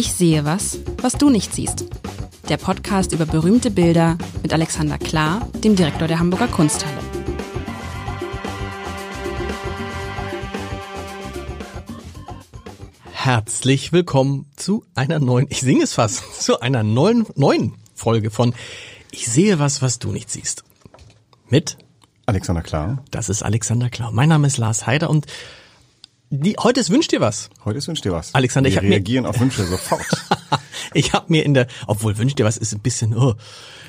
Ich sehe was, was du nicht siehst. Der Podcast über berühmte Bilder mit Alexander Klar, dem Direktor der Hamburger Kunsthalle. Herzlich willkommen zu einer neuen, ich singe es fast, zu einer neuen, neuen Folge von Ich sehe was, was du nicht siehst. Mit Alexander Klar. Das ist Alexander Klar. Mein Name ist Lars Heider und die, heute ist Wünsch dir was. Heute ist Wünsch dir was. Alexander, Wir ich habe mir reagieren auf Wünsche sofort. ich habe mir in der, obwohl Wünsch dir was ist ein bisschen, oh,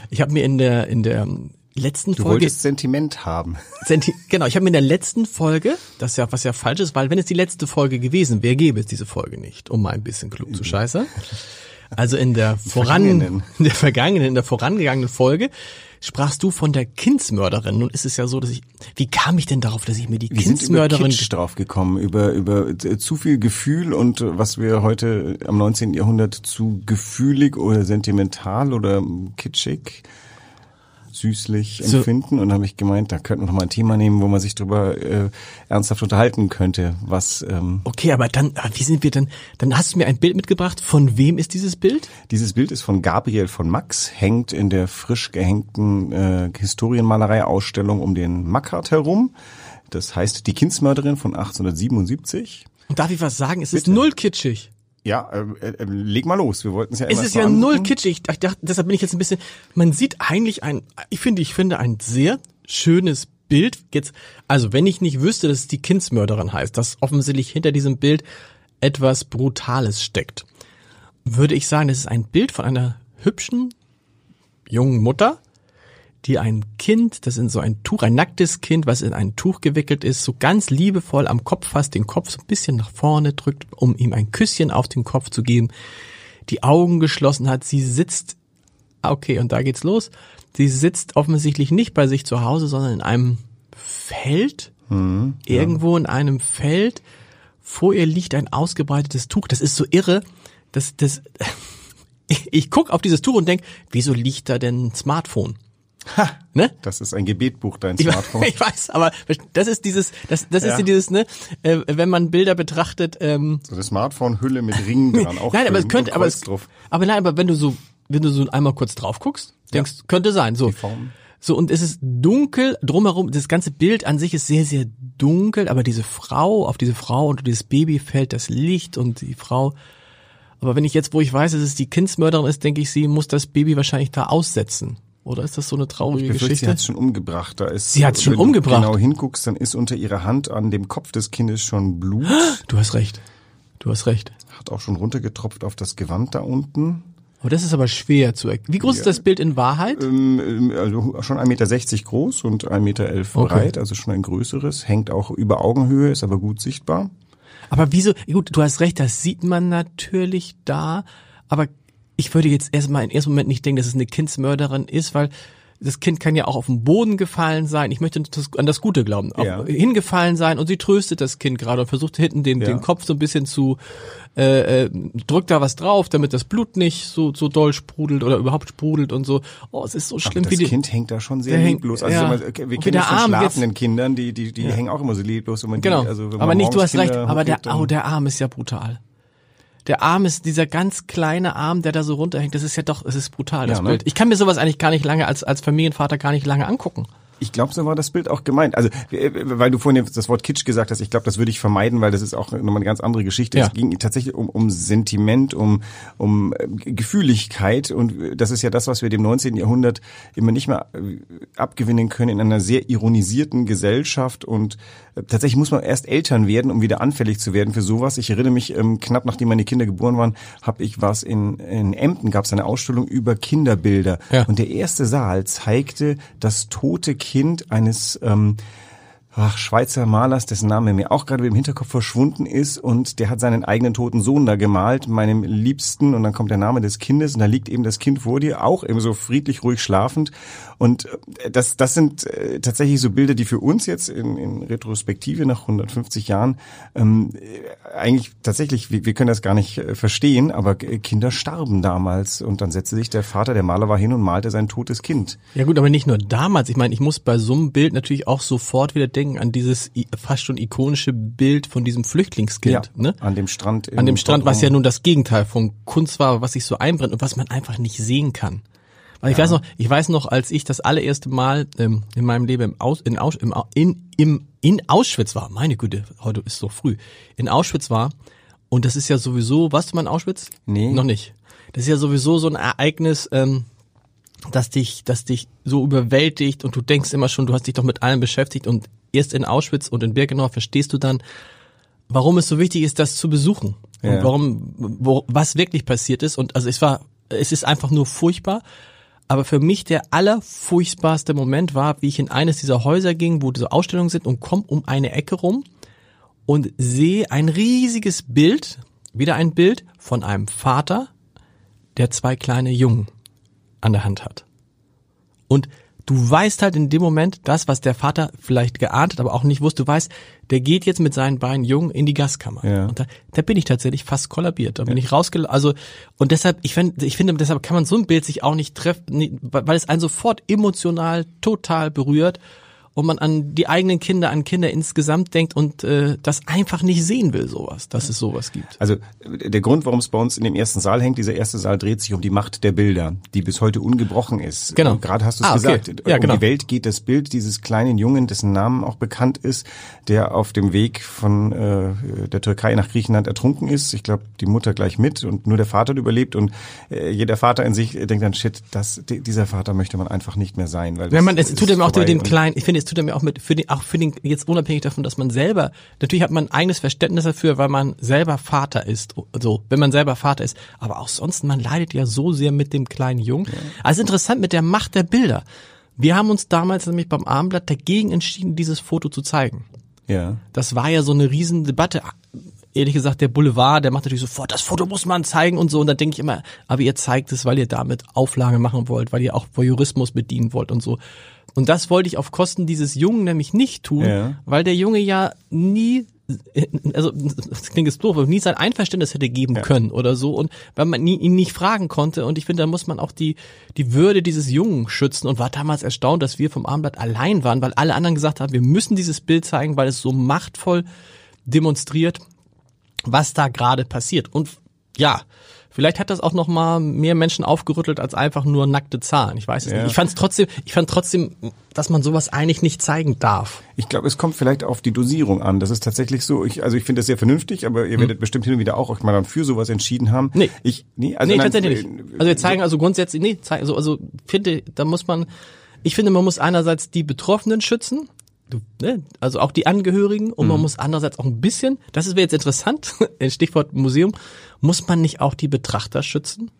ich habe mir in der in der letzten Du Folge wolltest Sentiment haben. Senti genau, ich habe mir in der letzten Folge, das ist ja was ja falsch ist, weil wenn es die letzte Folge gewesen wäre, gäbe es diese Folge nicht, um mal ein bisschen klug zu scheiße. Also in der voran, in der vergangenen, in der vorangegangenen Folge sprachst du von der Kindsmörderin. Nun ist es ja so, dass ich, wie kam ich denn darauf, dass ich mir die Wir sind über Kindsmörderin drauf gekommen, über, über äh, zu viel Gefühl und äh, was wir heute am 19. Jahrhundert zu gefühlig oder sentimental oder ähm, kitschig süßlich So. empfinden und habe ich gemeint, da könnten wir noch mal ein Thema nehmen, wo man sich drüber äh, ernsthaft unterhalten könnte, was ähm, Okay, aber dann, wie sind wir denn? Dann hast du mir ein Bild mitgebracht. Von wem ist dieses Bild? Dieses Bild ist von Gabriel von Max, hängt in der frisch gehängten äh, Historienmalerei-Ausstellung um den Mackart herum. Das heißt Die Kindsmörderin von 1877. Und darf ich was sagen? Es ist Bitte. null kitschig. Ja, äh, äh, leg mal los. Wir wollten es ja Es immer ist so ja null kitschig. Ich dachte, deshalb bin ich jetzt ein bisschen. Man sieht eigentlich ein, ich finde, ich finde ein sehr schönes Bild. Jetzt, also wenn ich nicht wüsste, dass es die Kindsmörderin heißt, dass offensichtlich hinter diesem Bild etwas Brutales steckt, würde ich sagen, das ist ein Bild von einer hübschen jungen Mutter, die ein Kind, das in so ein Tuch, ein nacktes Kind, was in ein Tuch gewickelt ist, so ganz liebevoll am Kopf fasst, den Kopf so ein bisschen nach vorne drückt, um ihm ein Küsschen auf den Kopf zu geben, die Augen geschlossen hat, sie sitzt, ah, okay, und da geht's los, sie sitzt offensichtlich nicht bei sich zu Hause, sondern in einem Feld, irgendwo in einem Feld, vor ihr liegt ein ausgebreitetes Tuch, das ist so irre, das, das, ich, ich guck auf dieses Tuch und denk, wieso liegt da denn ein Smartphone? Ha, Ne? das ist ein Gebetbuch, dein Ich, Smartphone. ich weiß, aber das ist dieses, das, das Ja. ist dieses, ne, äh, wenn man Bilder betrachtet, ähm, So eine Smartphone-Hülle mit Ringen dran. Auch nein, aber es könnte, aber es, aber nein, aber wenn du so, wenn du so einmal kurz drauf guckst, denkst, könnte sein, so. Die Form. So, und es ist dunkel, drumherum, das ganze Bild an sich ist sehr, sehr dunkel, aber diese Frau, auf diese Frau und dieses Baby fällt das Licht und die Frau, aber wenn ich jetzt, wo ich weiß, dass es die Kindsmörderin ist, denke ich, sie muss das Baby wahrscheinlich da aussetzen. Oder ist das so eine traurige Ich befürchte, Geschichte? sie hat es schon umgebracht. Da ist, Sie hat's schon wenn du umgebracht? genau hinguckst, dann ist unter ihrer Hand an dem Kopf des Kindes schon Blut. du hast recht. Du hast recht. Hat auch schon runtergetropft auf das Gewand da unten. Aber das ist aber schwer zu erkennen. Wie groß ist das Bild in Wahrheit? Ähm, ähm, also schon 1,60 Meter groß und 1,11 Meter Okay. breit, also schon ein größeres. Hängt auch über Augenhöhe, ist aber gut sichtbar. Aber wieso? Gut, du hast recht, das sieht man natürlich da. Aber ich würde jetzt erstmal im ersten Moment nicht denken, dass es eine Kindsmörderin ist, weil das Kind kann ja auch auf den Boden gefallen sein. Ich möchte das, an das Gute glauben. Ja. hingefallen sein und sie tröstet das Kind gerade und versucht hinten den, Ja. den Kopf so ein bisschen zu, äh, äh, drückt da was drauf, damit das Blut nicht so, so doll sprudelt oder überhaupt sprudelt und so. Oh, es ist so Aber schlimm, das wie die, Kind hängt da schon sehr lieblos. Also ja. okay, wir kennen das von Arm jetzt- schlafenden Kindern, die, die, die hängen auch immer so lieblos. Wenn man Genau. Die, also wenn aber man nicht, du hast recht, Kinder aber der, oh, der Arm ist ja brutal. Der Arm ist dieser ganz kleine Arm, der da so runterhängt. Das ist ja doch, es ist brutal, das Ja, ne? Bild. Ich kann mir sowas eigentlich gar nicht lange als, als Familienvater gar nicht lange angucken. Ich glaube, so war das Bild auch gemeint. Also, äh, weil du vorhin das Wort Kitsch gesagt hast, ich glaube, das würde ich vermeiden, weil das ist auch nochmal eine ganz andere Geschichte. Ja. Es ging tatsächlich um, um Sentiment, um, um äh, Gefühligkeit und äh, das ist ja das, was wir dem 19. Jahrhundert immer nicht mehr abgewinnen können in einer sehr ironisierten Gesellschaft und tatsächlich muss man erst Eltern werden, um wieder anfällig zu werden für sowas. Ich erinnere mich, ähm, knapp nachdem meine Kinder geboren waren, habe ich was in, in Emden, gab es eine Ausstellung über Kinderbilder Ja. und der erste Saal zeigte das tote Kind eines ähm, ach, Schweizer Malers, dessen Name mir auch gerade im Hinterkopf verschwunden ist. Und der hat seinen eigenen toten Sohn da gemalt, meinem Liebsten. Und dann kommt der Name des Kindes. Und da liegt eben das Kind vor dir, auch eben so friedlich, ruhig schlafend und äh, das, das sind äh, tatsächlich so Bilder, die für uns jetzt in, in Retrospektive nach 150 Jahren ähm, äh, eigentlich tatsächlich, wir, wir können das gar nicht verstehen, aber Kinder starben damals und dann setzte sich der Vater, der Maler war hin und malte sein totes Kind. Ja gut, aber nicht nur damals. Ich meine, ich muss bei so einem Bild natürlich auch sofort wieder denken, an dieses fast schon ikonische Bild von diesem Flüchtlingskind, ne? An dem Strand. An dem Strand, was ja nun das Gegenteil von Kunst war, was sich so einbrennt und was man einfach nicht sehen kann. Weil ich weiß noch, ich weiß noch, als ich das allererste Mal ähm, in meinem Leben im Aus, in, Aus, im, in, im, in Auschwitz war, meine Güte, heute ist so früh, in Auschwitz war, und das ist ja sowieso, warst du mal in Auschwitz? Nee. Noch nicht. Das ist ja sowieso so ein Ereignis, ähm, das dich, das dich so überwältigt und du denkst immer schon, du hast dich doch mit allem beschäftigt und erst in Auschwitz und in Birkenau verstehst du dann, warum es so wichtig ist, das zu besuchen und Ja. warum, wo, was wirklich passiert ist. Und also es war, es ist einfach nur furchtbar. Aber für mich der allerfurchtbarste Moment war, wie ich in eines dieser Häuser ging, wo diese Ausstellungen sind und komme um eine Ecke rum und sehe ein riesiges Bild, wieder ein Bild von einem Vater, der zwei kleine Jungen an der Hand hat. Und du weißt halt in dem Moment das, was der Vater vielleicht geahnt hat, aber auch nicht wusste. Du weißt, der geht jetzt mit seinen beiden Jungen in die Gaskammer. Ja. Und da, da bin ich tatsächlich fast kollabiert. Da bin ich rausgelaufen. Also, und deshalb, ich finde, ich finde, deshalb kann man so ein Bild sich auch nicht treffen, weil es einen sofort emotional total berührt und man an die eigenen Kinder, an Kinder insgesamt denkt und äh, das einfach nicht sehen will, sowas, dass es sowas gibt. Also der Grund, warum es bei uns in dem ersten Saal hängt, dieser erste Saal dreht sich um die Macht der Bilder, die bis heute ungebrochen ist. Genau. Gerade hast du es Ah, okay. gesagt. Ja, um genau. die Welt geht das Bild dieses kleinen Jungen, dessen Namen auch bekannt ist, der auf dem Weg von äh, der Türkei nach Griechenland ertrunken ist. Ich glaube, die Mutter gleich mit und nur der Vater überlebt. Und äh, jeder Vater in sich denkt dann, shit, das, di- dieser Vater möchte man einfach nicht mehr sein. Weil Wenn man, es tut ihm auch den und- kleinen, ich finde, es tut ihm auch mit, für den, auch für den, jetzt unabhängig davon, dass man selber, natürlich hat man ein eigenes Verständnis dafür, weil man selber Vater ist, so, wenn man selber Vater ist. Aber auch sonst, man leidet ja so sehr mit dem kleinen Jungen. Also interessant mit der Macht der Bilder. Wir haben uns damals nämlich beim Abendblatt dagegen entschieden, dieses Foto zu zeigen. Ja. Das war ja so eine Riesendebatte. Ehrlich gesagt, der Boulevard, der macht natürlich sofort, das Foto muss man zeigen und so. Und dann denke ich immer, aber ihr zeigt es, weil ihr damit Auflage machen wollt, weil ihr auch Voyeurismus bedienen wollt und so. Und das wollte ich auf Kosten dieses Jungen nämlich nicht tun, Ja. weil der Junge ja nie, also das klingt jetzt doof, aber nie sein Einverständnis hätte geben können oder so und weil man nie, ihn nicht fragen konnte. Und ich finde, da muss man auch die, die Würde dieses Jungen schützen und war damals erstaunt, dass wir vom Abendblatt allein waren, weil alle anderen gesagt haben, wir müssen dieses Bild zeigen, weil es so machtvoll demonstriert, was da gerade passiert. Und ja, vielleicht hat das auch noch mal mehr Menschen aufgerüttelt als einfach nur nackte Zahlen. Ich weiß es Ja. nicht. Ich fand trotzdem, ich fand trotzdem, dass man sowas eigentlich nicht zeigen darf. Ich glaube, es kommt vielleicht auf die Dosierung an. Das ist tatsächlich so. Ich, also ich finde das sehr vernünftig, aber ihr werdet bestimmt hin und wieder auch euch mal dann für sowas entschieden haben. Hm. Nee. Ich, nee, also nee, nein, tatsächlich nicht. Also wir zeigen also grundsätzlich, nee, zeigen, also, also finde, da muss man, ich finde, man muss einerseits die Betroffenen schützen, du, ne, also auch die Angehörigen, und man muss andererseits auch ein bisschen, das ist wäre jetzt interessant, Stichwort Museum, muss man nicht auch die Betrachter schützen?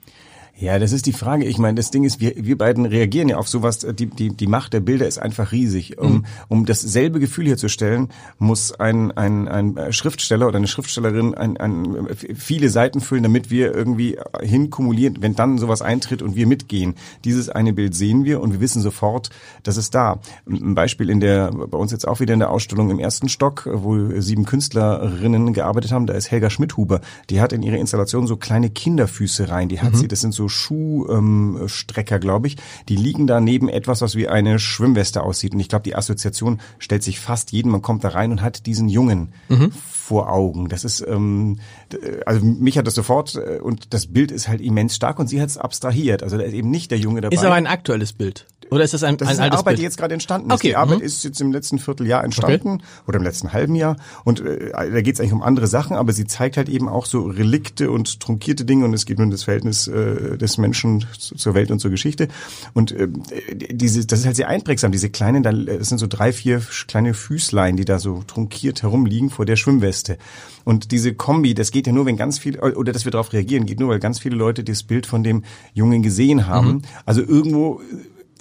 Ja, das ist die Frage. Ich meine, das Ding ist, wir, wir beiden reagieren ja auf sowas. Die, die, die Macht der Bilder ist einfach riesig. Um, Mhm. um dasselbe Gefühl herzustellen, muss ein, ein, ein Schriftsteller oder eine Schriftstellerin ein, ein, viele Seiten füllen, damit wir irgendwie hinkumulieren, wenn dann sowas eintritt und wir mitgehen. Dieses eine Bild sehen wir und wir wissen sofort, das ist da. Ein Beispiel in der, bei uns jetzt auch wieder in der Ausstellung im ersten Stock, wo sieben Künstlerinnen gearbeitet haben, da ist Helga Schmidhuber. Die hat in ihre Installation so kleine Kinderfüße rein. Die hat sie, das sind so Schuhstrecker, ähm, Strecker, glaube ich. Die liegen da neben etwas, was wie eine Schwimmweste aussieht. Und ich glaube, die Assoziation stellt sich fast jeden. Man kommt da rein und hat diesen Jungen vor Augen. Das ist, ähm, d- also mich hat das sofort äh, und das Bild ist halt immens stark und sie hat es abstrahiert. Also da ist eben nicht der Junge dabei. Ist aber ein aktuelles Bild. Oder ist das ein, Das ein ist eine Arbeit, Bild? die jetzt gerade entstanden ist. Okay, Die Arbeit mhm. ist jetzt im letzten Vierteljahr entstanden oder im letzten halben Jahr. Und äh, da geht es eigentlich um andere Sachen, aber sie zeigt halt eben auch so Relikte und trunkierte Dinge und es geht nur um das Verhältnis äh, des Menschen zu- zur Welt und zur Geschichte. Und äh, diese, das ist halt sehr einprägsam. Diese kleinen, da- das sind so drei, vier kleine Füßlein, die da so trunkiert herumliegen vor der Schwimmweste. Und diese Kombi, das geht ja nur, wenn ganz viele, oder dass wir darauf reagieren, geht nur, weil ganz viele Leute das Bild von dem Jungen gesehen haben. Mhm. Also irgendwo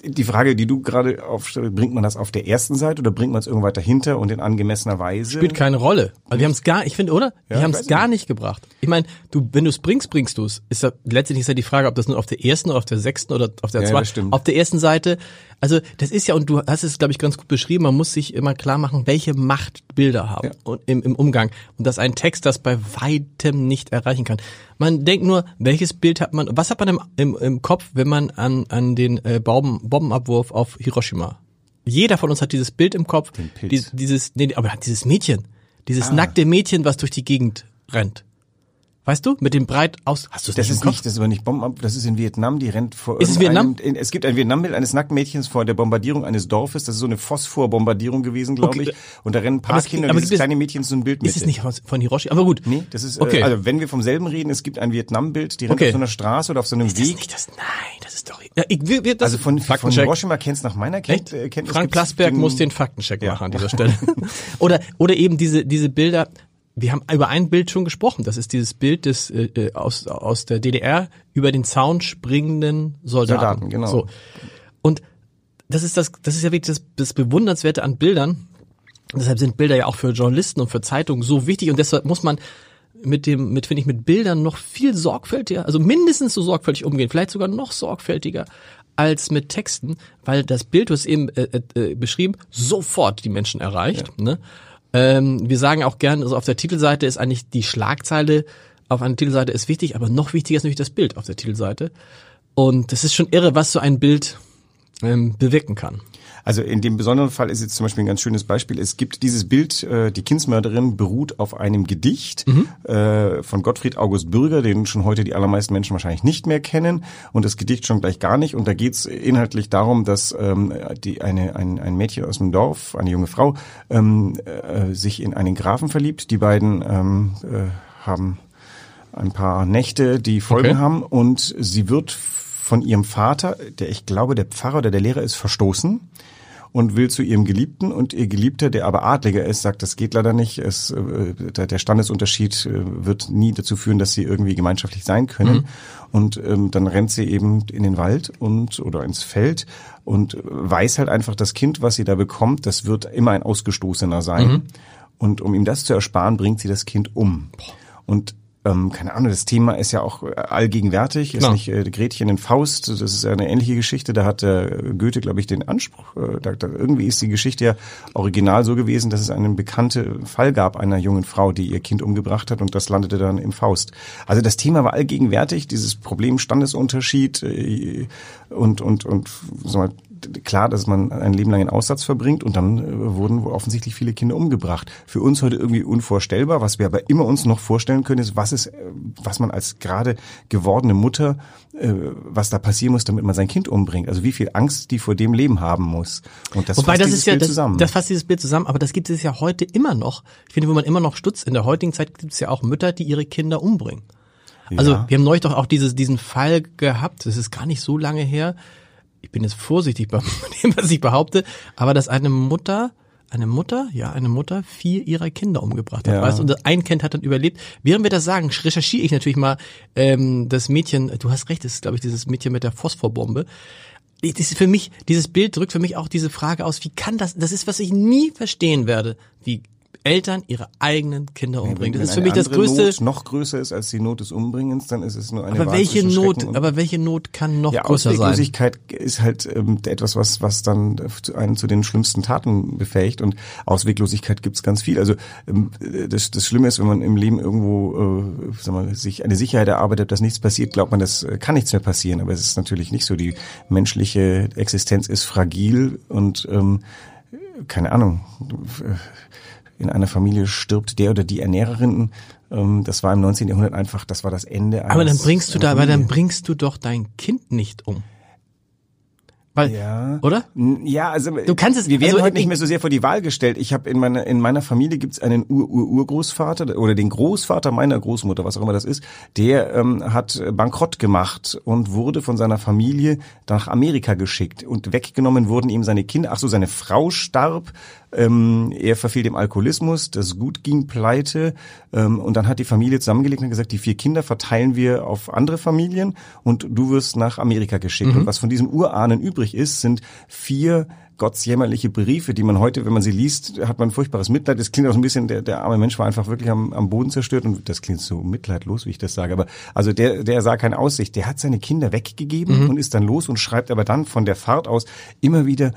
die Frage, die du gerade aufstellst, bringt man das auf der ersten Seite oder bringt man es irgendwo dahinter und in angemessener Weise? Spielt keine Rolle. Also wir haben es gar, ich finde, oder? Ja, wir haben es gar nicht. nicht gebracht. Ich meine, du, wenn du es bringst, bringst du es. Ist ja, letztendlich ist ja die Frage, ob das nur auf der ersten oder auf der sechsten oder auf der Ja, zweiten. Auf der ersten Seite. Also das ist ja, und du hast es, glaube ich, ganz gut beschrieben, man muss sich immer klar machen, welche Macht Bilder haben Ja. und im, im Umgang. Und dass ein Text das bei weitem nicht erreichen kann. Man denkt nur, welches Bild hat man, was hat man im, im, im Kopf, wenn man an, an den äh, Bomben, Bombenabwurf auf Hiroshima jeder von uns hat dieses Bild im Kopf, Den Pilz. dies- dieses, nee, aber dieses Mädchen, dieses Ah. nackte Mädchen, was durch die Gegend rennt. Weißt du? Mit dem breit aus, hast du es Das nicht ist im Kopf? nicht, das ist aber nicht Bomben, das ist in Vietnam, die rennt vor Ist es irgendeinem- In, es gibt ein Vietnambild eines nackten Mädchens vor der Bombardierung eines Dorfes, das ist so eine Phosphorbombardierung gewesen, glaube Okay. ich. Und da rennen ein paar Aber es- Kinder aber und dieses gibt es- kleine Mädchen so ein Bild mit. Ist es nicht von, Hiroshi? Aber gut. Nee, das ist, Okay. äh, also wenn wir vom selben reden, es gibt ein Vietnam-Bild, die rennt Okay. auf so einer Straße oder auf so einem ist das Weg. nicht das? Nein, das ist doch. Ja, ich, wir, wir, das also von, von. Hiroshima kennst nach meiner Ken Echt? äh, Kenntnis. Frank Plasberg den- muss den Faktencheck Ja. machen an dieser Stelle. oder, oder eben diese, diese Bilder. Wir haben über ein Bild schon gesprochen. Das ist dieses Bild des äh, äh, aus, aus der DDR über den Zaun springenden Soldaten. Soldaten, genau. So. Und das ist das, das ist ja wirklich das, das Bewundernswerte an Bildern. Deshalb sind Bilder ja auch für Journalisten und für Zeitungen so wichtig und deshalb muss man mit dem, mit, finde ich, mit Bildern noch viel sorgfältiger, also mindestens so sorgfältig umgehen, vielleicht sogar noch sorgfältiger als mit Texten, weil das Bild, du hast eben äh, äh, beschrieben, sofort die Menschen erreicht. Ne? Ähm, wir sagen auch gern, also auf der Titelseite ist eigentlich die Schlagzeile auf einer Titelseite ist wichtig, aber noch wichtiger ist natürlich das Bild auf der Titelseite. Und das ist schon irre, was so ein Bild ähm, bewirken kann. Also in dem besonderen Fall ist jetzt zum Beispiel ein ganz schönes Beispiel. Es gibt dieses Bild, äh, die Kindsmörderin beruht auf einem Gedicht äh, von Gottfried August Bürger, den schon heute die allermeisten Menschen wahrscheinlich nicht mehr kennen und das Gedicht schon gleich gar nicht. Und da geht's inhaltlich darum, dass ähm, die, eine, ein, ein Mädchen aus dem Dorf, eine junge Frau, ähm, äh, sich in einen Grafen verliebt. Die beiden ähm, äh, haben ein paar Nächte, die Folgen Okay. haben und sie wird von ihrem Vater, der ich glaube der Pfarrer oder der Lehrer ist, verstoßen und will zu ihrem Geliebten und ihr Geliebter, der aber Adliger ist, sagt, das geht leider nicht. Es, äh, der Standesunterschied äh, wird nie dazu führen, dass sie irgendwie gemeinschaftlich sein können. Und ähm, dann rennt sie eben in den Wald und oder ins Feld und weiß halt einfach, das Kind, was sie da bekommt, das wird immer ein Ausgestoßener sein. Und um ihm das zu ersparen, bringt sie das Kind um. Und ähm, keine Ahnung, das Thema ist ja auch äh, allgegenwärtig, ist Klar. nicht äh, Gretchen in Faust, das ist ja eine ähnliche Geschichte, da hat äh, Goethe, glaube ich, den Anspruch, äh, da, da, irgendwie ist die Geschichte ja original so gewesen, dass es einen bekannten Fall gab einer jungen Frau, die ihr Kind umgebracht hat und das landete dann im Faust. Also das Thema war allgegenwärtig, dieses Problem Standesunterschied äh, und, und, und sag mal, klar, dass man ein Leben lang in Aussatz verbringt und dann äh, wurden wohl offensichtlich viele Kinder umgebracht. Für uns heute irgendwie unvorstellbar, was wir aber immer uns noch vorstellen können, ist, was ist, äh, was man als gerade gewordene Mutter, äh, was da passieren muss, damit man sein Kind umbringt. Also wie viel Angst die vor dem Leben haben muss. Und das Wobei fasst das dieses ist ja Bild das, zusammen. das fasst dieses Bild zusammen, aber das gibt es ja heute immer noch. Ich finde, wo man immer noch stutzt, in der heutigen Zeit gibt es ja auch Mütter, die ihre Kinder umbringen. Also Ja. wir haben neulich doch auch dieses, diesen Fall gehabt, das ist gar nicht so lange her. Ich bin jetzt vorsichtig bei dem, was ich behaupte, aber dass eine Mutter, eine Mutter, ja, eine Mutter vier ihrer Kinder umgebracht hat. Ja. Weißt, du, und ein Kind hat dann überlebt. Während wir das sagen, recherchiere ich natürlich mal ähm, das Mädchen, du hast recht, das ist, glaube ich, dieses Mädchen mit der Phosphorbombe. Das ist für mich, dieses Bild drückt für mich auch diese Frage aus, wie kann das, das ist, was ich nie verstehen werde, wie Eltern ihre eigenen Kinder umbringen. Das Wenn ist für mich das größte, Not noch größer ist als die Not des Umbringens, dann ist es nur eine aber welche Not, aber welche Not kann noch ja, größer sein? Ausweglosigkeit ist halt ähm, etwas, was, was dann zu- einen zu den schlimmsten Taten befähigt. Und Ausweglosigkeit gibt's ganz viel. Also ähm, das, das Schlimme ist, wenn man im Leben irgendwo äh, sag mal, sich eine Sicherheit erarbeitet, dass nichts passiert, glaubt man, das äh, kann nichts mehr passieren. Aber es ist natürlich nicht so. Die menschliche Existenz ist fragil und ähm, keine Ahnung. In einer Familie stirbt der oder die Ernährerin. Ähm, Das war im 19. Jahrhundert einfach, das war das Ende. aber dann bringst du da, aber dann bringst du doch dein Kind nicht um. Weil, Ja. oder? Ja, also Du kannst es- wir werden also heute nicht ich- mehr so sehr vor die Wahl gestellt. Ich habe in meiner in meiner Familie gibt's einen Ur -Ur Urgroßvater oder den Großvater meiner Großmutter, was auch immer das ist. Der ähm, hat Bankrott gemacht und wurde von seiner Familie nach Amerika geschickt und weggenommen wurden ihm seine Kinder. Ach so, seine Frau starb. Ähm, er verfiel dem Alkoholismus, das Gut ging pleite ähm, und dann hat die Familie zusammengelegt und gesagt, die vier Kinder verteilen wir auf andere Familien und du wirst nach Amerika geschickt. Und was von diesem Urahnen übrig ist, sind vier gottsjämmerliche Briefe, die man heute, wenn man sie liest, hat man furchtbares Mitleid. Das klingt auch so ein bisschen, der, der arme Mensch war einfach wirklich am, am Boden zerstört und das klingt so mitleidlos, wie ich das sage. Aber also der, der sah keine Aussicht. Der hat seine Kinder weggegeben und ist dann los und schreibt aber dann von der Fahrt aus immer wieder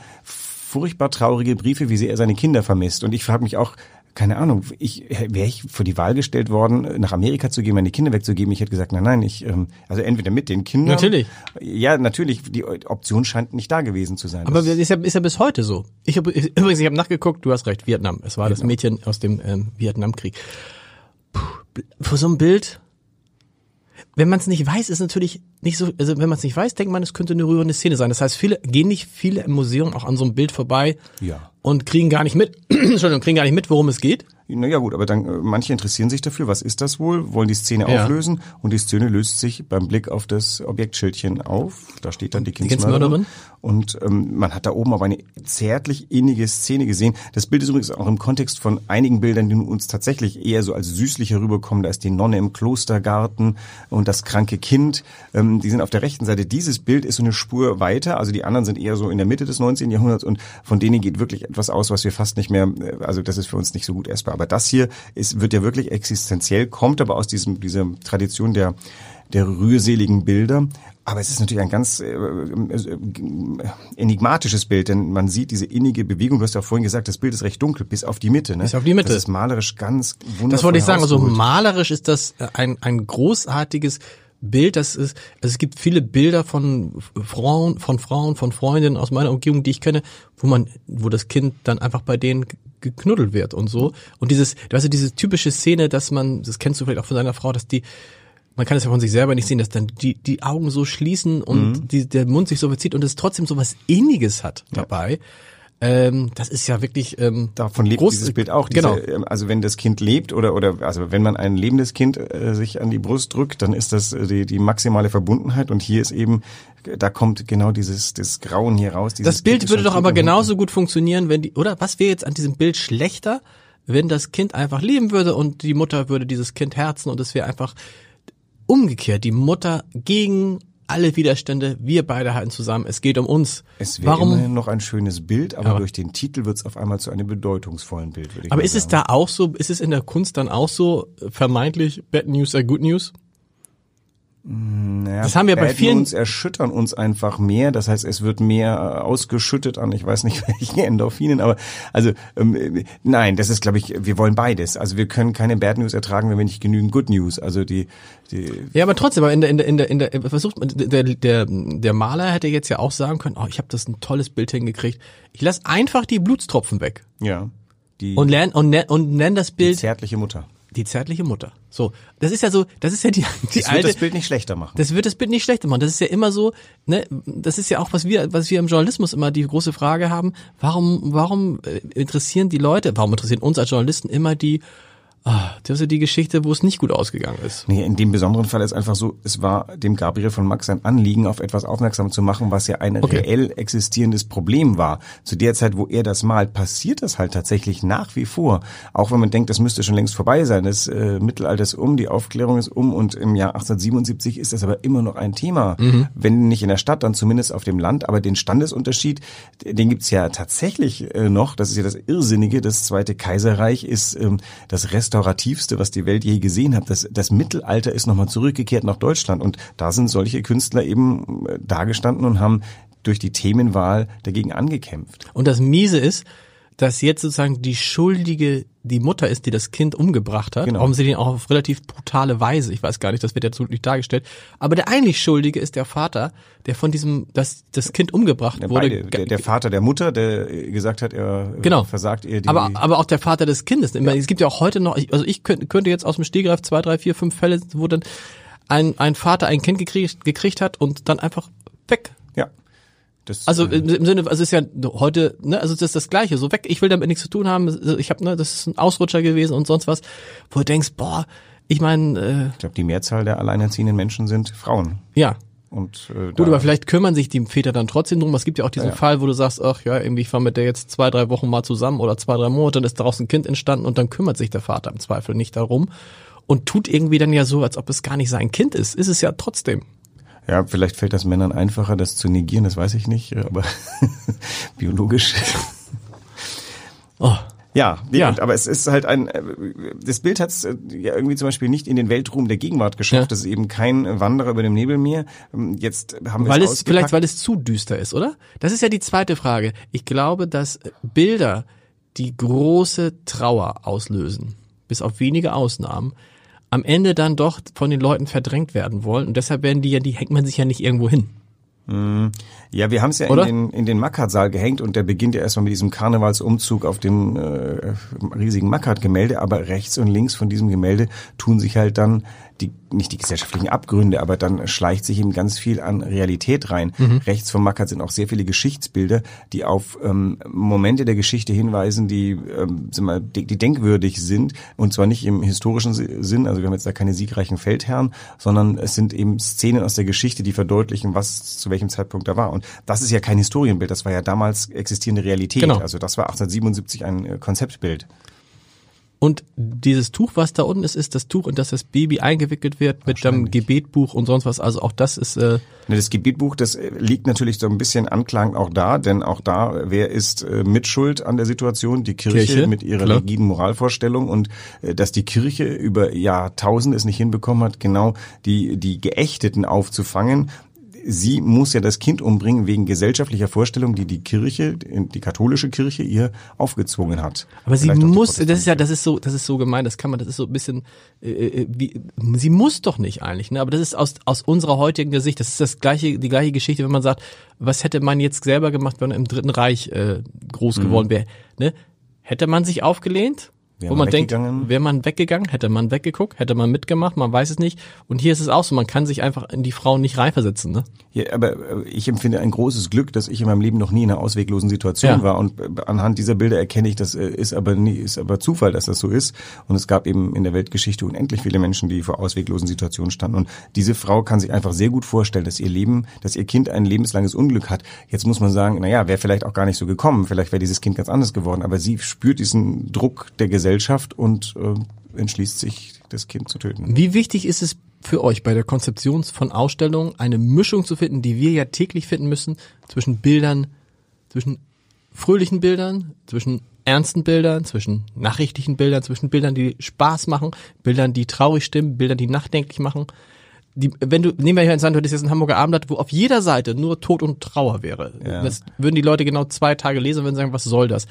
furchtbar traurige Briefe, wie sehr er seine Kinder vermisst. Und ich frage mich auch, keine Ahnung, ich wäre ich vor die Wahl gestellt worden, nach Amerika zu gehen, meine Kinder wegzugeben. Ich hätte gesagt, nein, nein, ich, ähm, also entweder mit den Kindern. Natürlich. Ja, natürlich. Die Option scheint nicht da gewesen zu sein. Aber Das- ist ja, ist ja bis heute so. Ich hab, ich, übrigens, ich habe nachgeguckt, du hast recht, Vietnam. Es war das Vietnam. Mädchen aus dem ähm, Vietnamkrieg. Puh, vor so einem Bild, wenn man es nicht weiß, ist natürlich nicht so, also wenn man es nicht weiß, denkt man, es könnte eine rührende Szene sein. Das heißt, viele gehen nicht viele im Museum auch an so einem Bild vorbei Ja. und kriegen gar nicht mit, Entschuldigung, kriegen gar nicht mit, worum es geht. Naja gut, aber dann äh, manche interessieren sich dafür, was ist das wohl, wollen die Szene Ja. auflösen und die Szene löst sich beim Blick auf das Objektschildchen auf. Da steht dann die Kindsmörderin. Kindsmörderin. Und ähm, man hat da oben aber eine zärtlich innige Szene gesehen. Das Bild ist übrigens auch im Kontext von einigen Bildern, die uns tatsächlich eher so als süßlich herüberkommen. Da ist die Nonne im Klostergarten und das kranke Kind. Ähm, die sind auf der rechten Seite. Dieses Bild ist so eine Spur weiter. Also die anderen sind eher so in der Mitte des 19. Jahrhunderts und von denen geht wirklich etwas aus, was wir fast nicht mehr, äh, also das ist für uns nicht so gut essbar. Aber das hier ist, wird ja wirklich existenziell, kommt aber aus diesem, dieser Tradition der, der rührseligen Bilder. Aber es ist natürlich ein ganz äh, äh, enigmatisches Bild, denn man sieht diese innige Bewegung. Du hast ja vorhin gesagt, das Bild ist recht dunkel, bis auf die Mitte. Ne? Bis auf die Mitte. Das ist malerisch ganz wundervoll Das wollte ich sagen. Also malerisch ist das ein, ein großartiges Bild. Das ist, also es gibt viele Bilder von Frauen, von Frauen, von Freundinnen aus meiner Umgebung, die ich kenne, wo man, wo das Kind dann einfach bei denen ge- geknuddelt wird und so. Und dieses, weißt du, diese typische Szene, dass man, das kennst du vielleicht auch von deiner Frau, dass die, man kann es ja von sich selber nicht sehen, dass dann die, die Augen so schließen und Mhm. die, der Mund sich so verzieht und es trotzdem so was Inniges hat dabei. Ähm, das ist ja wirklich ähm, Davon lebt groß- dieses Bild auch. Diese, Genau. ähm, Also wenn das Kind lebt oder oder also wenn man ein lebendes Kind äh, sich an die Brust drückt, dann ist das äh, die, die maximale Verbundenheit und hier ist eben da kommt genau dieses das Grauen hier raus. Das Bild würde doch aber genauso gut funktionieren, wenn die, oder was wäre jetzt an diesem Bild schlechter, wenn das Kind einfach leben würde und die Mutter würde dieses Kind herzen und es wäre einfach umgekehrt, die Mutter gegen alle Widerstände, wir beide halten zusammen, es geht um uns. Es wäre immerhin noch ein schönes Bild, aber, Aber- durch den Titel wird es auf einmal zu einem bedeutungsvollen Bild, würde ich Aber ist es sagen. da auch so, ist es in der Kunst dann auch so vermeintlich Bad News are Good News? Naja, Das haben wir bei vielen- News erschüttern uns einfach mehr. Das heißt, es wird mehr äh, ausgeschüttet an, ich weiß nicht welchen Endorphinen, aber also ähm, äh, nein, das ist, glaube ich, wir wollen beides. Also wir können keine Bad News ertragen, wenn wir nicht genügend Good News. Also die, die Ja, aber trotzdem, aber in der, in der, in der, in der versucht man, der, der, der Maler hätte jetzt ja auch sagen können, oh, ich habe das ein tolles Bild hingekriegt. Ich lass einfach die Blutstropfen weg ja die, und lern und, nenn- und nenn das die Bild zärtliche Mutter. Die zärtliche Mutter. So, das ist ja so, das ist ja die, die Das wird alte. das Bild nicht schlechter machen. Das wird das Bild nicht schlechter machen. Das ist ja immer so, ne, das ist ja auch, was wir, was wir im Journalismus immer die große Frage haben. Warum, warum äh, interessieren die Leute, warum interessieren uns als Journalisten immer die, ah, das ist ja die Geschichte, wo es nicht gut ausgegangen ist. Nee, in dem besonderen Fall ist einfach so, es war dem Gabriel von Max ein Anliegen, auf etwas aufmerksam zu machen, was ja ein Okay. reell existierendes Problem war. Zu der Zeit, wo er das malt, passiert das halt tatsächlich nach wie vor. Auch wenn man denkt, das müsste schon längst vorbei sein. Das äh, Mittelalter ist um, die Aufklärung ist um und im Jahr 1877 ist das aber immer noch ein Thema. Wenn nicht in der Stadt, dann zumindest auf dem Land. Aber den Standesunterschied, den gibt's ja tatsächlich äh, noch. Das ist ja das Irrsinnige. Das Zweite Kaiserreich ist ähm, das restaurativste, was die Welt je gesehen hat. Das, das Mittelalter ist nochmal zurückgekehrt nach Deutschland und da sind solche Künstler eben äh, dagestanden und haben durch die Themenwahl dagegen angekämpft. Und das Miese ist, dass jetzt sozusagen die Schuldige die Mutter ist, die das Kind umgebracht hat. Genau. Offensichtlich auch auf relativ brutale Weise. Ich weiß gar nicht, das wird jetzt so nicht dargestellt. Aber der eigentlich Schuldige ist der Vater, der von diesem, das, das Kind umgebracht Der, wurde. beide, der, der Vater der Mutter, der gesagt hat, er Genau. versagt ihr die... aber, aber auch der Vater des Kindes. Ich meine, Es gibt ja auch heute noch, also ich könnte, könnte jetzt aus dem Stegreif zwei, drei, vier, fünf Fälle, wo dann ein, ein Vater ein Kind gekriegt, gekriegt hat und dann einfach weg. ja. Das, Also äh, im im Sinne, also es ist ja heute, ne, also das ist das Gleiche, so weg, ich will damit nichts zu tun haben, ich habe, ne, das ist ein Ausrutscher gewesen und sonst was, wo du denkst, boah, ich meine, ich glaube, die Mehrzahl der alleinerziehenden Menschen sind Frauen. äh, ja, Und äh, gut, aber vielleicht kümmern sich die Väter dann trotzdem drum. Es gibt ja auch diesen ja. Fall, wo du sagst, ach ja, irgendwie ich war mit der jetzt zwei, drei Wochen mal zusammen oder zwei, drei Monate, dann ist daraus ein Kind entstanden und dann kümmert sich der Vater im Zweifel nicht darum und tut irgendwie dann ja so, als ob es gar nicht sein Kind ist. Ist es ja trotzdem. Ja, vielleicht fällt das Männern einfacher, das zu negieren, das weiß ich nicht, aber biologisch. Oh. Ja, Ja. Und, aber es ist halt ein, äh, das Bild hat es ja irgendwie zum Beispiel nicht in den Weltruhm der Gegenwart geschafft. Ja. Das ist eben kein Wanderer über dem Nebelmeer. Ähm, Jetzt haben wir Weil es es vielleicht, weil es zu düster ist, oder? Das ist ja die zweite Frage. Ich glaube, dass Bilder, die große Trauer auslösen, bis auf wenige Ausnahmen, am Ende dann doch von den Leuten verdrängt werden wollen und deshalb werden die ja, die hängt man sich ja nicht irgendwo hin. Ja, wir haben es ja in Oder? den, in den Mackert-Saal gehängt und der beginnt ja erstmal mit diesem Karnevalsumzug auf dem äh, riesigen Mackert-Gemälde, aber rechts und links von diesem Gemälde tun sich halt dann die, nicht die gesellschaftlichen Abgründe, aber dann schleicht sich eben ganz viel an Realität rein. Rechts vom Mackert sind auch sehr viele Geschichtsbilder, die auf ähm, Momente der Geschichte hinweisen, die, ähm, sind mal, die, die denkwürdig sind und zwar nicht im historischen Si- Sinn, also wir haben jetzt da keine siegreichen Feldherren, sondern es sind eben Szenen aus der Geschichte, die verdeutlichen, was zu welchem Zeitpunkt da war. Und das ist ja kein Historienbild, das war ja damals existierende Realität. Genau. Also das war 1877 ein äh, Konzeptbild. Und dieses Tuch, was da unten ist, ist das Tuch, in das das Baby eingewickelt wird mit dem Gebetbuch und sonst was. Also auch das ist äh, Ne, Das Gebetbuch, das äh, liegt natürlich so ein bisschen anklagend auch da, denn auch da, wer ist äh, mitschuld an der Situation? Die Kirche, Kirche, mit ihrer klar. rigiden Moralvorstellung und äh, dass die Kirche über Jahrtausende es nicht hinbekommen hat, genau die, die Geächteten aufzufangen. Sie muss ja das Kind umbringen wegen gesellschaftlicher Vorstellungen, die die Kirche, die katholische Kirche ihr aufgezwungen hat. Aber sie Vielleicht muss, das ist ja, das ist so, das ist so gemein, das kann man, das ist so ein bisschen, äh, äh, wie, sie muss doch nicht eigentlich, ne? Aber das ist aus aus unserer heutigen Sicht, das ist das gleiche, die gleiche Geschichte, wenn man sagt, was hätte man jetzt selber gemacht, wenn man im Dritten Reich äh, groß geworden wäre, ne? Hätte man sich aufgelehnt? Wäre wo man denkt, wäre man weggegangen, hätte man weggeguckt, hätte man mitgemacht, man weiß es nicht. Und hier ist es auch so, man kann sich einfach in die Frauen nicht reinversetzen, ne? Ja, aber äh, ich empfinde ein großes Glück, dass ich in meinem Leben noch nie in einer ausweglosen Situation Ja. war und äh, anhand dieser Bilder erkenne ich, das äh, ist aber nie, ist aber Zufall, dass das so ist und es gab eben in der Weltgeschichte unendlich viele Menschen, die vor ausweglosen Situationen standen und diese Frau kann sich einfach sehr gut vorstellen, dass ihr Leben, dass ihr Kind ein lebenslanges Unglück hat. Jetzt muss man sagen, na ja, wäre vielleicht auch gar nicht so gekommen, vielleicht wäre dieses Kind ganz anders geworden, aber sie spürt diesen Druck der Gesellschaft und äh, entschließt sich, das Kind zu töten. Wie wichtig ist es für euch bei der Konzeption von Ausstellungen, eine Mischung zu finden, die wir ja täglich finden müssen, zwischen Bildern, zwischen fröhlichen Bildern, zwischen ernsten Bildern, zwischen nachrichtlichen Bildern, zwischen Bildern, die Spaß machen, Bildern, die traurig stimmen, Bildern, die nachdenklich machen. Die, wenn du, nehmen wir hier in Sand, du hättest jetzt ein Hamburger Abendblatt, wo auf jeder Seite nur Tod und Trauer wäre. Ja. Das würden die Leute genau zwei Tage lesen und würden sagen, was soll das?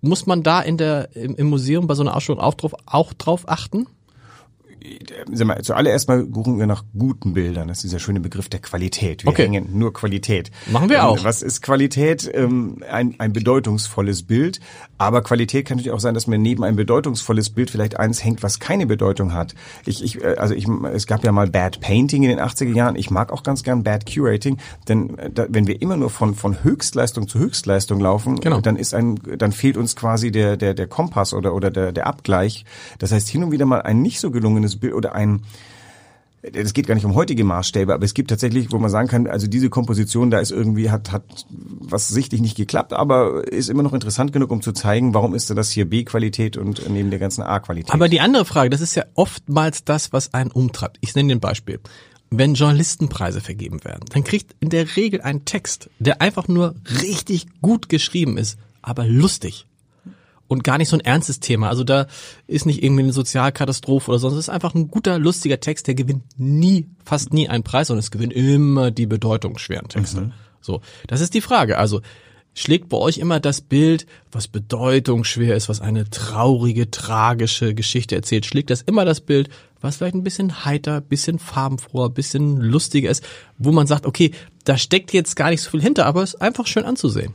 Muss man da in der, im, im Museum bei so einer Ausstellung auch drauf, auch drauf achten? Sag mal, zuallererst mal suchen wir nach guten Bildern. Das ist dieser schöne Begriff der Qualität. Wir Okay. hängen nur Qualität. Machen wir Ähm, auch. Was ist Qualität? Ähm, Ein, ein bedeutungsvolles Bild. Aber Qualität kann natürlich auch sein, dass man neben ein bedeutungsvolles Bild vielleicht eins hängt, was keine Bedeutung hat. Ich, ich, äh, also ich, es gab ja mal Bad Painting in den 80er Jahren. Ich mag auch ganz gern Bad Curating, denn äh, da, wenn wir immer nur von, von Höchstleistung zu Höchstleistung laufen, Genau. dann ist ein, dann fehlt uns quasi der, der, der Kompass oder, oder der, der Abgleich. Das heißt, hin und wieder mal ein nicht so gelungenes Bild oder ein, das geht gar nicht um heutige Maßstäbe, aber es gibt tatsächlich, wo man sagen kann, also diese Komposition, da ist irgendwie, hat, hat was sichtlich nicht geklappt, aber ist immer noch interessant genug, um zu zeigen, warum ist denn das hier B-Qualität und neben der ganzen A-Qualität. Aber die andere Frage, das ist ja oftmals das, was einen umtreibt. Ich nenne dir ein Beispiel. Wenn Journalistenpreise vergeben werden, dann kriegt in der Regel ein Text, der einfach nur richtig gut geschrieben ist, aber lustig. Und gar nicht so ein ernstes Thema. Also da ist nicht irgendwie eine Sozialkatastrophe oder sonst. Es ist einfach ein guter, lustiger Text, der gewinnt nie, fast nie einen Preis, sondern es gewinnt immer die bedeutungsschweren Texte. So. Das ist die Frage. Also, schlägt bei euch immer das Bild, was bedeutungsschwer ist, was eine traurige, tragische Geschichte erzählt, schlägt das immer das Bild, was vielleicht ein bisschen heiter, bisschen farbenfroher, bisschen lustiger ist, wo man sagt, okay, da steckt jetzt gar nicht so viel hinter, aber es ist einfach schön anzusehen.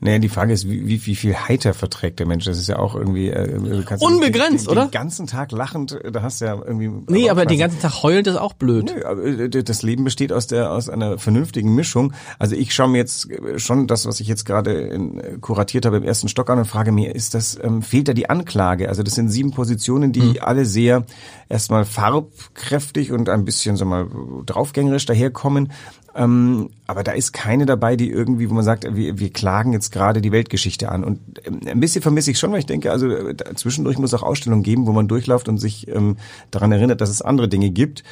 Naja, die Frage ist, wie, wie, wie viel heiter verträgt der Mensch? Das ist ja auch irgendwie äh, ja Unbegrenzt, den, den, oder? Den ganzen Tag lachend, äh, da hast du ja irgendwie. Nee, aber den ganzen Tag heulend ist auch blöd. Nö, äh, das Leben besteht aus der aus einer vernünftigen Mischung. Also ich schaue mir jetzt äh, schon das, was ich jetzt gerade in, äh, kuratiert habe im ersten Stock an und frage mir, ist das ähm, fehlt da die Anklage? Also das sind sieben Positionen, die alle sehr erstmal farbkräftig und ein bisschen so mal draufgängerisch daherkommen. Ähm, aber da ist keine dabei, die irgendwie, wo man sagt, wir, wir klagen jetzt gerade die Weltgeschichte an. Und ähm, ein bisschen vermisse ich schon, weil ich denke, also äh, zwischendurch muss es auch Ausstellungen geben, wo man durchläuft und sich ähm, daran erinnert, dass es andere Dinge gibt.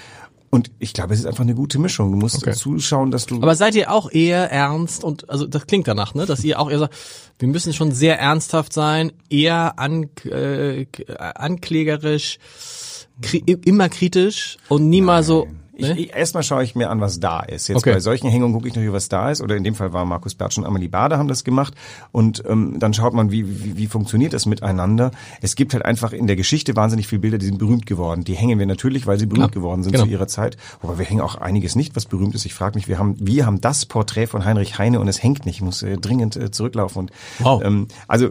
Und ich glaube, es ist einfach eine gute Mischung. Du musst Okay. zuschauen, dass du. Aber seid ihr auch eher ernst und also das klingt danach, ne, dass ihr auch eher sagt, wir müssen schon sehr ernsthaft sein, eher an, äh, anklägerisch, kri immer kritisch und nie mal so Ich, Ne? ich, erstmal schaue ich mir an, was da ist. Jetzt Okay. bei solchen Hängungen gucke ich natürlich, was da ist. Oder in dem Fall war Markus Bertsch und Amelie Bade haben das gemacht. Und ähm, dann schaut man, wie, wie, wie funktioniert das miteinander. Es gibt halt einfach in der Geschichte wahnsinnig viele Bilder, die sind berühmt geworden. Die hängen wir natürlich, weil sie berühmt Klar. geworden sind Genau. zu ihrer Zeit. Aber wir hängen auch einiges nicht, was berühmt ist. Ich frage mich, wir haben, wir haben das Porträt von Heinrich Heine und es hängt nicht. Ich muss äh, dringend äh, zurücklaufen. Und, Wow. ähm, also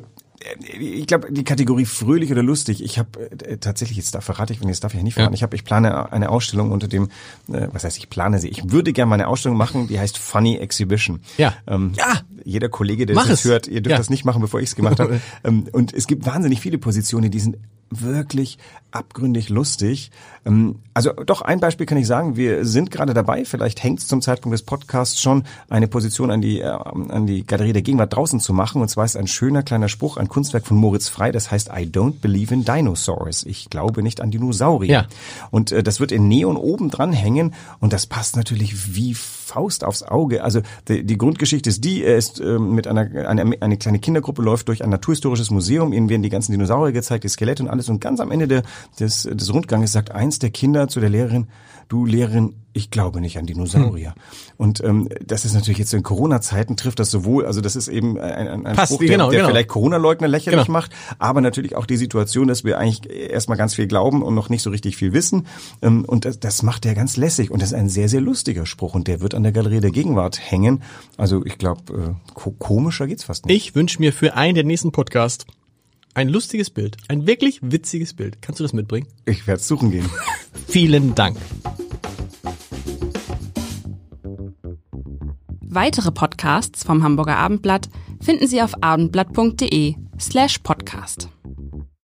ich glaube, die Kategorie fröhlich oder lustig, ich habe äh, tatsächlich, jetzt da verrate ich, wenn jetzt darf ich ja nicht verraten, Ja. ich habe, ich plane eine Ausstellung unter dem, äh, was heißt, ich plane sie, ich würde gerne mal eine Ausstellung machen, die heißt Funny Exhibition. Ja. Ähm, Ja. Jeder Kollege, der Mach das hört, ihr dürft Ja. das nicht machen, bevor ich es gemacht habe. ähm, und es gibt wahnsinnig viele Positionen, die sind wirklich abgründig lustig. Ähm, also doch ein Beispiel kann ich sagen, wir sind gerade dabei, vielleicht hängt es zum Zeitpunkt des Podcasts schon, eine Position an die, äh, an die Galerie der Gegenwart draußen zu machen. Und zwar ist ein schöner kleiner Spruch, ein Kunstwerk von Moritz Frei, das heißt I don't believe in dinosaurs. Ich glaube nicht an Dinosaurier. Ja. Und äh, das wird in Neon oben dran hängen und das passt natürlich wie Faust aufs Auge. Also die, die Grundgeschichte ist die, er ist ähm, mit einer eine, eine kleine Kindergruppe läuft durch ein naturhistorisches Museum, ihnen werden die ganzen Dinosaurier gezeigt, die Skelette und alles und ganz am Ende der, des, des Rundganges sagt eins der Kinder zu der Lehrerin, du Lehrerin, ich glaube nicht an Dinosaurier. Hm. Und ähm, das ist natürlich jetzt in Corona-Zeiten trifft das sowohl, also das ist eben ein, ein, ein Passt, Spruch, der, genau, der genau. vielleicht Corona-Leugner lächerlich Genau. macht, aber natürlich auch die Situation, dass wir eigentlich erstmal ganz viel glauben und noch nicht so richtig viel wissen. Ähm, Und das, das macht er ganz lässig und das ist ein sehr, sehr lustiger Spruch und der wird an der Galerie der Gegenwart hängen. Also ich glaube, äh, ko komischer geht's fast nicht. Ich wünsche mir für einen der nächsten Podcast ein lustiges Bild, ein wirklich witziges Bild. Kannst du das mitbringen? Ich werde suchen gehen. Vielen Dank. Weitere Podcasts vom Hamburger Abendblatt finden Sie auf abendblatt.de slash podcast.